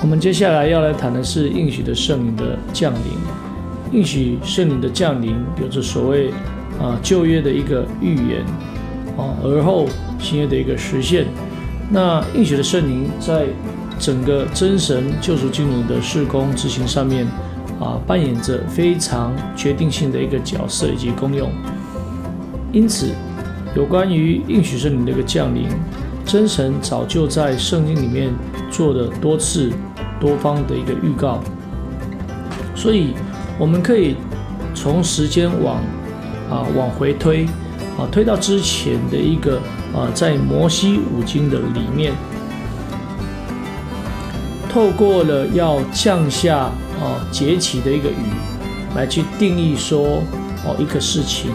我们接下来要来谈的是应许的圣灵的降临。应许圣灵的降临，有着所谓啊旧约的一个预言，啊而后新约的一个实现。那应许的圣灵在整个真神救赎经纶的事工执行上面，啊扮演着非常决定性的一个角色以及功用。因此，有关于应许圣灵的一个降临，真神早就在圣经里面做了多次。多方的一个预告，所以我们可以从时间往啊往回推啊推到之前的一个啊在摩西五经的里面，透过了要降下啊节气的一个雨来去定义说哦一个事情，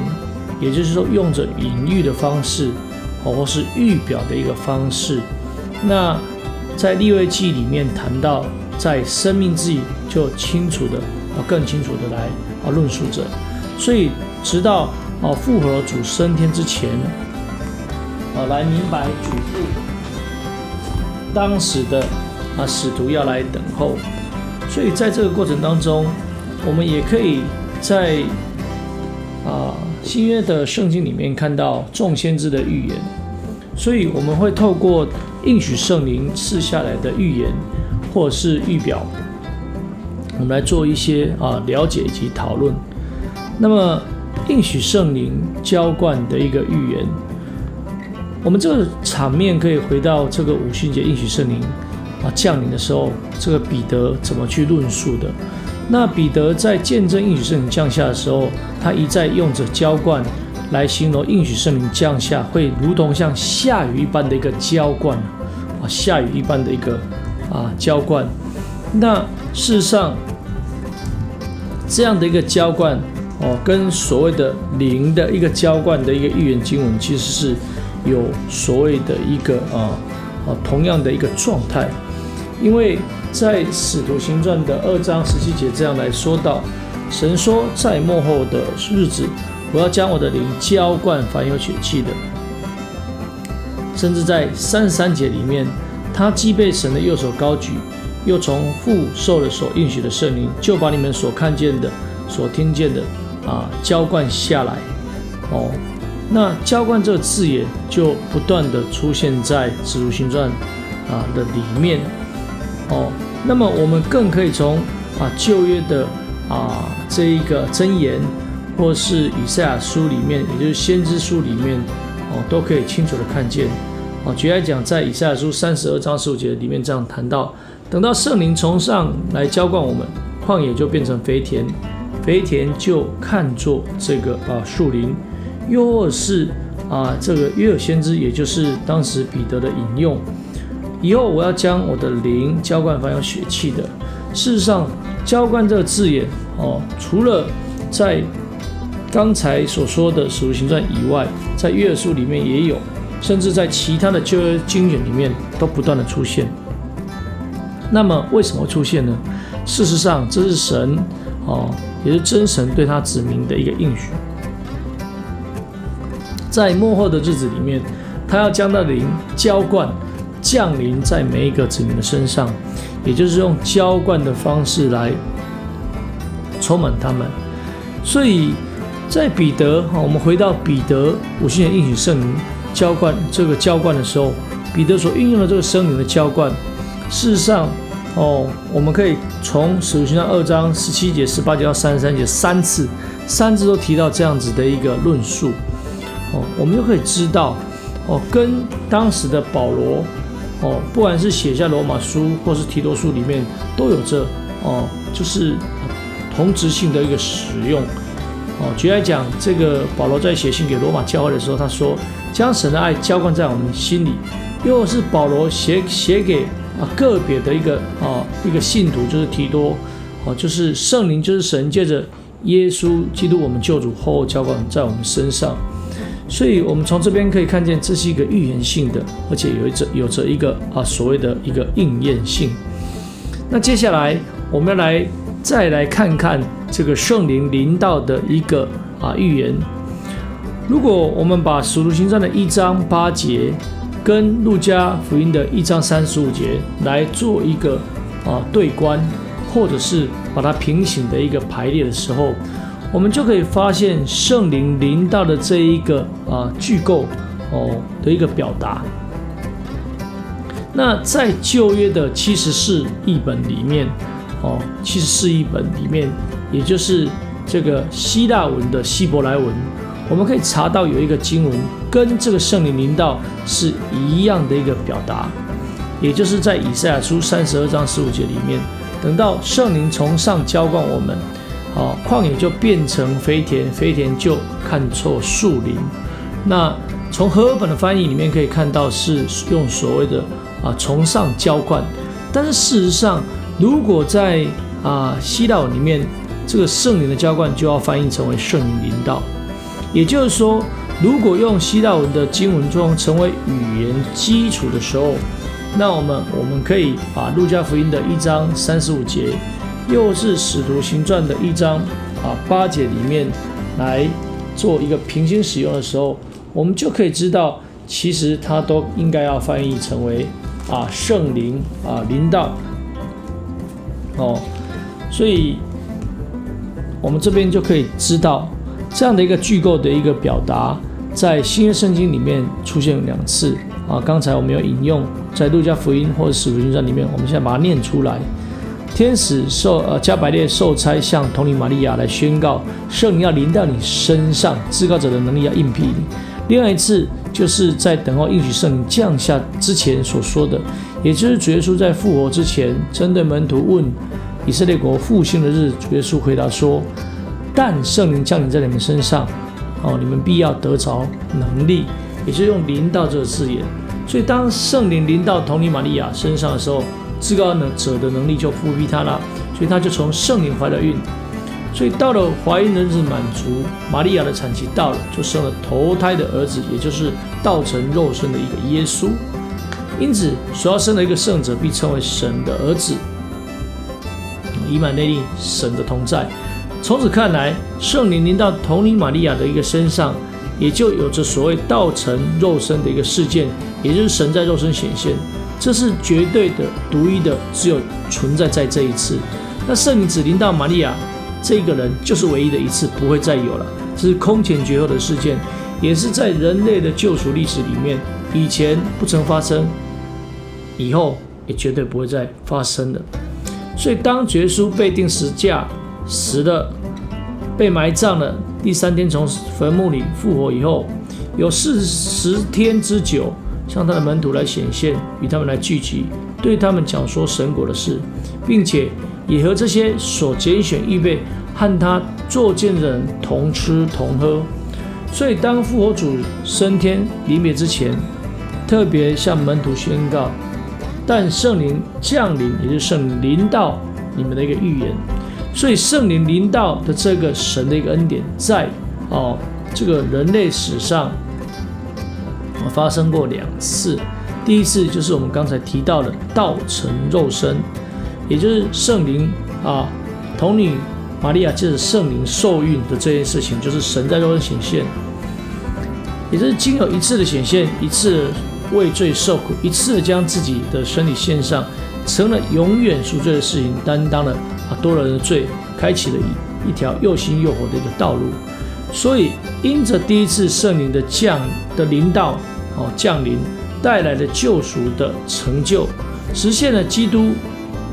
也就是说用着隐喻的方式哦或是预表的一个方式，那。在立位记里面谈到，在生命之就清楚的啊更清楚的来啊论述着，所以直到啊复活主升天之前啊来明白主父当时的啊使徒要来等候，所以在这个过程当中，我们也可以在啊新约的圣经里面看到众先知的预言，所以我们会透过。应许圣灵赐下来的预言，或是预表，我们来做一些啊了解以及讨论。那么应许圣灵浇灌的一个预言，我们这个场面可以回到这个五旬节应许圣灵啊降临的时候，这个彼得怎么去论述的？那彼得在见证应许圣灵降下的时候，他一再用着浇灌。来形容应许圣灵降下，会如同像下雨一般的一个浇灌啊，下雨一般的一个啊浇灌。那事实上，这样的一个浇灌哦，跟所谓的灵的一个浇灌的一个预言经文，其实是有所谓的一个啊啊同样的一个状态。因为在使徒行传的二章十七节这样来说到，神说在末后的日子。我要将我的灵浇灌凡有血气的，甚至在三十三节里面，他既被神的右手高举，又从父受了所应许的圣灵，就把你们所看见的、所听见的啊浇灌下来。哦，那浇灌这个字眼就不断的出现在使徒行传啊的里面。哦，那么我们更可以从啊旧约的啊这一个箴言。或是以赛亚书里面，也就是先知书里面，哦，都可以清楚的看见。哦，举例来讲，在以赛亚书三十二章十五节里面这样谈到：等到圣灵从上来浇灌我们，旷野就变成肥田，肥田就看作这个啊树林。又或是啊这个约尔先知，也就是当时彼得的引用：以后我要将我的灵浇灌凡有血气的。事实上，浇灌这个字眼，哦，除了在刚才所说的《使徒行传》以外，在约书里面也有，甚至在其他的旧约经卷里面都不断的出现。那么为什么会出现呢？事实上，这是神哦，也是真神对他子民的一个应许。在末后的日子里面，他要将那灵浇灌降临在每一个子民的身上，也就是用浇灌的方式来充满他们。所以。在彼得哈，我们回到彼得五旬节应许圣灵浇灌这个浇灌的时候，彼得所运用的这个圣灵的浇灌，事实上哦，我们可以从使徒行传二章十七节、十八节到三十三节三次，三次都提到这样子的一个论述哦，我们就可以知道哦，跟当时的保罗哦，不管是写下罗马书或是提多书里面，都有着哦，就是同质性的一个使用。哦，举例来讲，这个保罗在写信给罗马教会的时候，他说将神的爱浇灌在我们心里；又是保罗写写给啊个别的一个啊一个信徒，就是提多，哦，就是圣灵，就是神借着耶稣基督我们救主后浇灌在我们身上。所以，我们从这边可以看见，这是一个预言性的，而且有一着有着一个啊所谓的一个应验性。那接下来我们要来再来看看。这个圣灵临到的一个啊预言，如果我们把使徒行传的一章八节跟路加福音的一章三十五节来做一个啊对关，或者是把它平行的一个排列的时候，我们就可以发现圣灵临到的这一个啊句构哦的一个表达。那在旧约的七十四译本里面，哦，七十四译本里面，也就是这个希腊文的希伯来文，我们可以查到有一个经文跟这个圣灵灵道是一样的一个表达，也就是在以赛亚书三十二章十五节里面，等到圣灵从上浇灌我们，哦，旷野就变成肥田，肥田就看错树林。那从和合本的翻译里面可以看到是用所谓的。啊，从上浇灌，但是事实上，如果在啊希腊里面，这个圣灵的浇灌就要翻译成为圣灵领导。也就是说，如果用希腊文的经文中成为语言基础的时候，那我们我们可以把路加福音的一章三十五节，又是使徒行传的一章啊八节里面来做一个平行使用的时候，我们就可以知道，其实它都应该要翻译成为。啊，圣灵啊，灵道哦，所以我们这边就可以知道这样的一个句构的一个表达，在新约圣经里面出现两次啊。刚才我们有引用在路加福音或者使徒行传里面，我们现在把它念出来。天使受呃加百列受差向同灵玛利亚来宣告，圣灵要临到你身上，至高者的能力要应聘你。另外一次。就是在等候应许圣灵降下之前所说的，也就是主耶稣在复活之前，针对门徒问以色列国复兴的日，主耶稣回答说：“但圣灵降临在你们身上，哦，你们必要得着能力。”也就是用“临到”这个字眼。所以当圣灵临到童女玛利亚身上的时候，至高能者的能力就复辟他了，所以他就从圣灵怀了孕。所以到了怀孕的日子满足，玛利亚的产期到了，就生了头胎的儿子，也就是道成肉身的一个耶稣。因此，所要生的一个圣者，必称为神的儿子。以满内利，神的同在。从此看来，圣灵临到同灵玛利亚的一个身上，也就有着所谓道成肉身的一个事件，也就是神在肉身显现。这是绝对的、独一的，只有存在在这一次。那圣灵只临到玛利亚。这个人就是唯一的一次，不会再有了。这是空前绝后的事件，也是在人类的救赎历史里面以前不曾发生，以后也绝对不会再发生了。所以，当耶稣被钉十架死了，被埋葬了，第三天从坟墓里复活以后，有四十天之久，向他的门徒来显现，与他们来聚集，对他们讲说神国的事，并且。也和这些所拣选预备和他作见的人同吃同喝，所以当复活主升天离别之前，特别向门徒宣告：但圣灵降临，也就是圣灵临到你们的一个预言。所以圣灵临到的这个神的一个恩典，在哦这个人类史上发生过两次。第一次就是我们刚才提到的道成肉身。也就是圣灵啊，童女玛利亚借着圣灵受孕的这件事情，就是神在肉身显现，也就是经有一次的显现，一次为罪受苦，一次将自己的身体献上，成了永远赎罪的事情，担当了啊多人的罪，开启了一一条又新又活的一个道路。所以，因着第一次圣灵的降的临到哦降临带来的救赎的成就，实现了基督。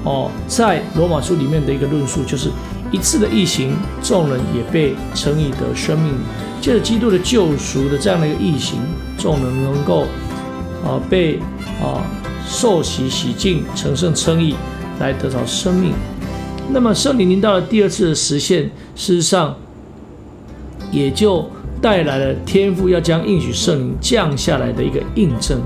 哦，在罗马书里面的一个论述就是一次的异形，众人也被称以得生命。借着基督的救赎的这样的一个异形，众人能够啊被啊受洗洗净，成圣称义，来得到生命。那么圣灵临到了第二次的实现，事实上也就带来了天父要将应许圣灵降下来的一个印证。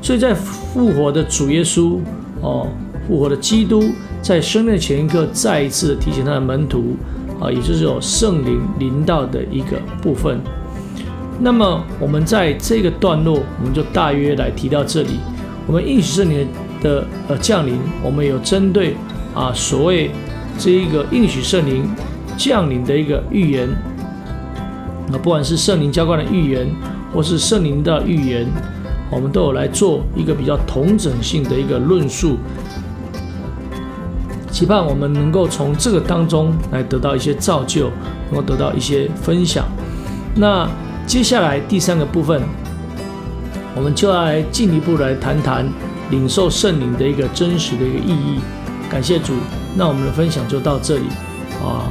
所以在复活的主耶稣哦。复活的基督在生命的前一刻，再一次的提醒他的门徒，啊，也就是有圣灵临到的一个部分。那么我们在这个段落，我们就大约来提到这里。我们应许圣灵的呃降临，我们有针对啊所谓这一个应许圣灵降临的一个预言，那不管是圣灵浇灌的预言，或是圣灵的预言，我们都有来做一个比较同整性的一个论述。期盼我们能够从这个当中来得到一些造就，能够得到一些分享。那接下来第三个部分，我们就来进一步来谈谈领受圣灵的一个真实的一个意义。感谢主，那我们的分享就到这里啊。